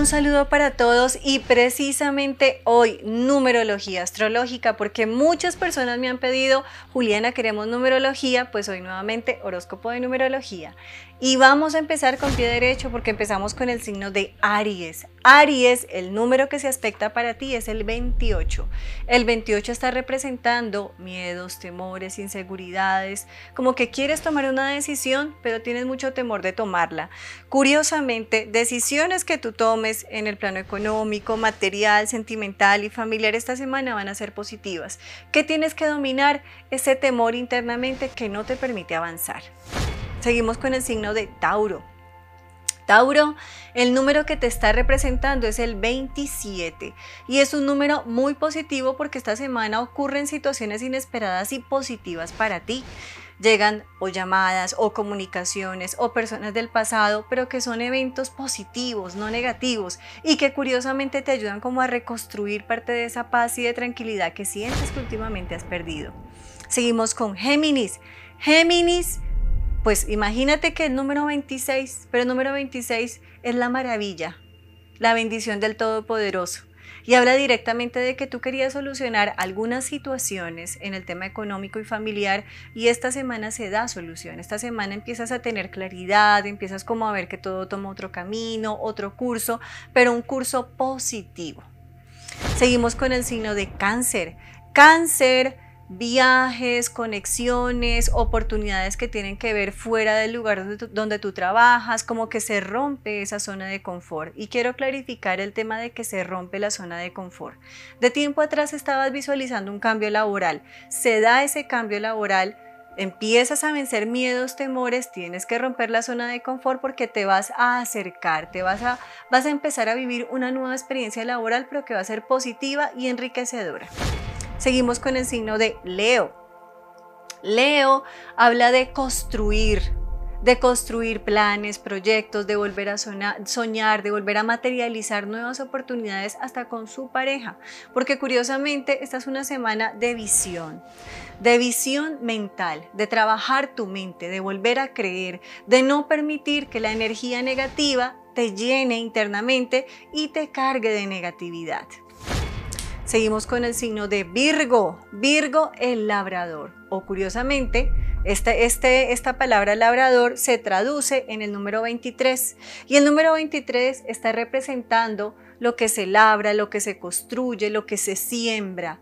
Un saludo para todos y precisamente hoy numerología astrológica porque muchas personas me han pedido, Juliana, queremos numerología, pues hoy nuevamente horóscopo de numerología. Y vamos a empezar con pie derecho porque empezamos con el signo de Aries. Aries, el número que se aspecta para ti es el 28. El 28 está representando miedos, temores, inseguridades, como que quieres tomar una decisión, pero tienes mucho temor de tomarla. Curiosamente, decisiones que tú tomes en el plano económico, material, sentimental y familiar esta semana van a ser positivas. ¿Qué tienes que dominar? Ese temor internamente que no te permite avanzar. Seguimos con el signo de Tauro. Tauro, el número que te está representando es el 27 y es un número muy positivo porque esta semana ocurren situaciones inesperadas y positivas para ti. Llegan o llamadas o comunicaciones o personas del pasado, pero que son eventos positivos, no negativos y que curiosamente te ayudan como a reconstruir parte de esa paz y de tranquilidad que sientes que últimamente has perdido. Seguimos con Géminis. Géminis pues imagínate que el número 26, pero el número 26 es la maravilla, la bendición del Todopoderoso. Y habla directamente de que tú querías solucionar algunas situaciones en el tema económico y familiar y esta semana se da solución. Esta semana empiezas a tener claridad, empiezas como a ver que todo toma otro camino, otro curso, pero un curso positivo. Seguimos con el signo de cáncer. Cáncer viajes, conexiones, oportunidades que tienen que ver fuera del lugar donde tú, trabajas, como que se rompe esa zona de confort. Y quiero clarificar el tema de que se rompe la zona de confort. De tiempo atrás estabas visualizando un cambio laboral. Se da ese cambio laboral. Empiezas a vencer miedos, temores, tienes que romper la zona de confort porque te vas a acercar, te vas a, vas a empezar a vivir una nueva experiencia laboral, pero que va a ser positiva y enriquecedora. Seguimos con el signo de Leo. Leo habla de construir, de construir planes, proyectos, de volver a soñar, de volver a materializar nuevas oportunidades hasta con su pareja. Porque curiosamente esta es una semana de visión, de visión mental, de trabajar tu mente, de volver a creer, de no permitir que la energía negativa te llene internamente y te cargue de negatividad. Seguimos con el signo de Virgo. Virgo, el labrador. O curiosamente, este, este, esta palabra labrador se traduce en el número 23. Y el número 23 está representando lo que se labra, lo que se construye, lo que se siembra.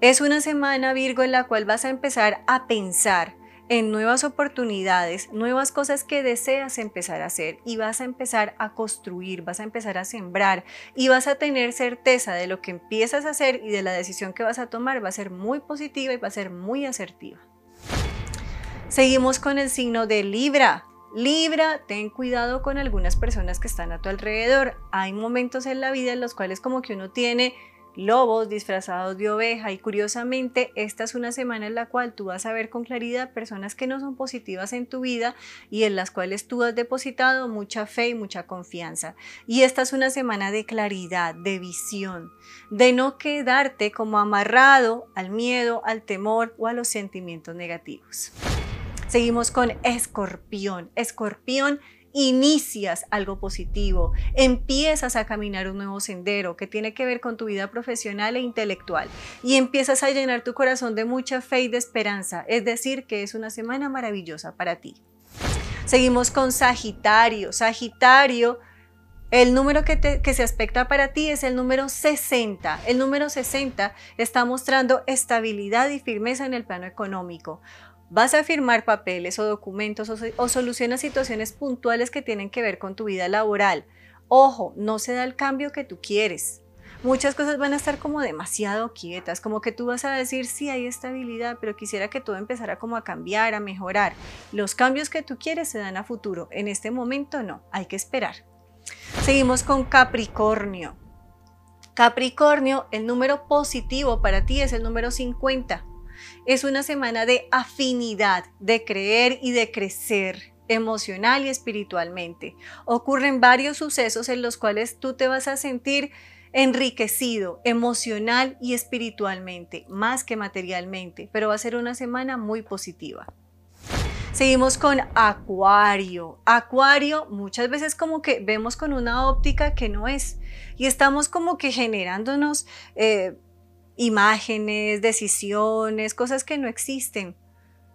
Es una semana, Virgo, en la cual vas a empezar a pensar en nuevas oportunidades, nuevas cosas que deseas empezar a hacer y vas a empezar a construir, vas a empezar a sembrar y vas a tener certeza de lo que empiezas a hacer y de la decisión que vas a tomar va a ser muy positiva y va a ser muy asertiva. Seguimos con el signo de Libra. Libra, ten cuidado con algunas personas que están a tu alrededor. Hay momentos en la vida en los cuales como que uno tiene lobos disfrazados de oveja y curiosamente esta es una semana en la cual tú vas a ver con claridad personas que no son positivas en tu vida y en las cuales tú has depositado mucha fe y mucha confianza. Y esta es una semana de claridad, de visión, de no quedarte como amarrado al miedo, al temor o a los sentimientos negativos. Seguimos con escorpión. Escorpión inicias algo positivo, empiezas a caminar un nuevo sendero que tiene que ver con tu vida profesional e intelectual y empiezas a llenar tu corazón de mucha fe y de esperanza, es decir, que es una semana maravillosa para ti. Seguimos con Sagitario. Sagitario, el número que, se aspecta para ti es el número 60. El número 60 está mostrando estabilidad y firmeza en el plano económico vas a firmar papeles o documentos o, solucionas situaciones puntuales que tienen que ver con tu vida laboral. Ojo, no se da el cambio que tú quieres. Muchas cosas van a estar como demasiado quietas, como que tú vas a decir, sí, hay estabilidad, pero quisiera que todo empezara como a cambiar, a mejorar. Los cambios que tú quieres se dan a futuro. En este momento no, hay que esperar. Seguimos con Capricornio. Capricornio, el número positivo para ti es el número 50 es una semana de afinidad, de creer y de crecer emocional y espiritualmente. Ocurren varios sucesos en los cuales tú te vas a sentir enriquecido emocional y espiritualmente, más que materialmente, pero va a ser una semana muy positiva. Seguimos con Acuario. Acuario muchas veces como que vemos con una óptica que no es y estamos como que generándonos eh, imágenes, decisiones, cosas que no existen.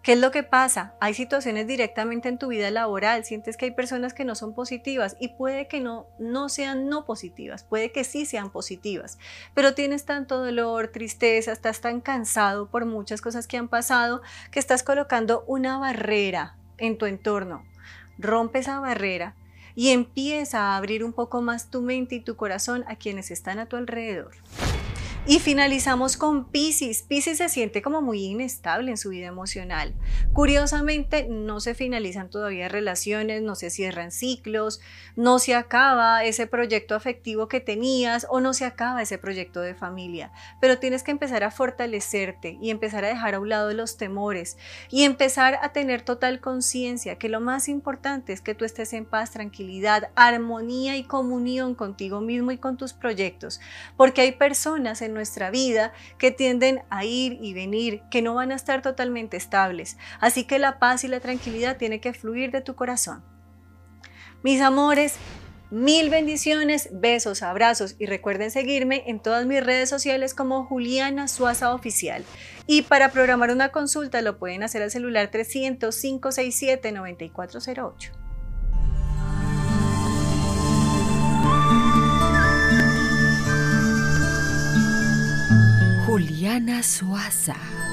¿Qué es lo que pasa? Hay situaciones directamente en tu vida laboral, sientes que hay personas que no son positivas y puede que no, no sean no positivas, puede que sí sean positivas, pero tienes tanto dolor, tristeza, estás tan cansado por muchas cosas que han pasado que estás colocando una barrera en tu entorno. Rompe esa barrera y empieza a abrir un poco más tu mente y tu corazón a quienes están a tu alrededor. Y finalizamos con Pisces. Pisces se siente como muy inestable en su vida emocional. Curiosamente, no se finalizan todavía relaciones, no se cierran ciclos, no se acaba ese proyecto afectivo que tenías o no se acaba ese proyecto de familia. Pero tienes que empezar a fortalecerte y empezar a dejar a un lado los temores y empezar a tener total conciencia que lo más importante es que tú estés en paz, tranquilidad, armonía y comunión contigo mismo y con tus proyectos. Porque hay personas en nuestra vida que tienden a ir y venir, que no van a estar totalmente estables. Así que la paz y la tranquilidad tiene que fluir de tu corazón. Mis amores, Mil bendiciones, besos, abrazos y recuerden seguirme en todas mis redes sociales como Juliana Suaza Oficial. Y para programar una consulta lo pueden hacer al celular 300 567 9408. Juliana Suaza.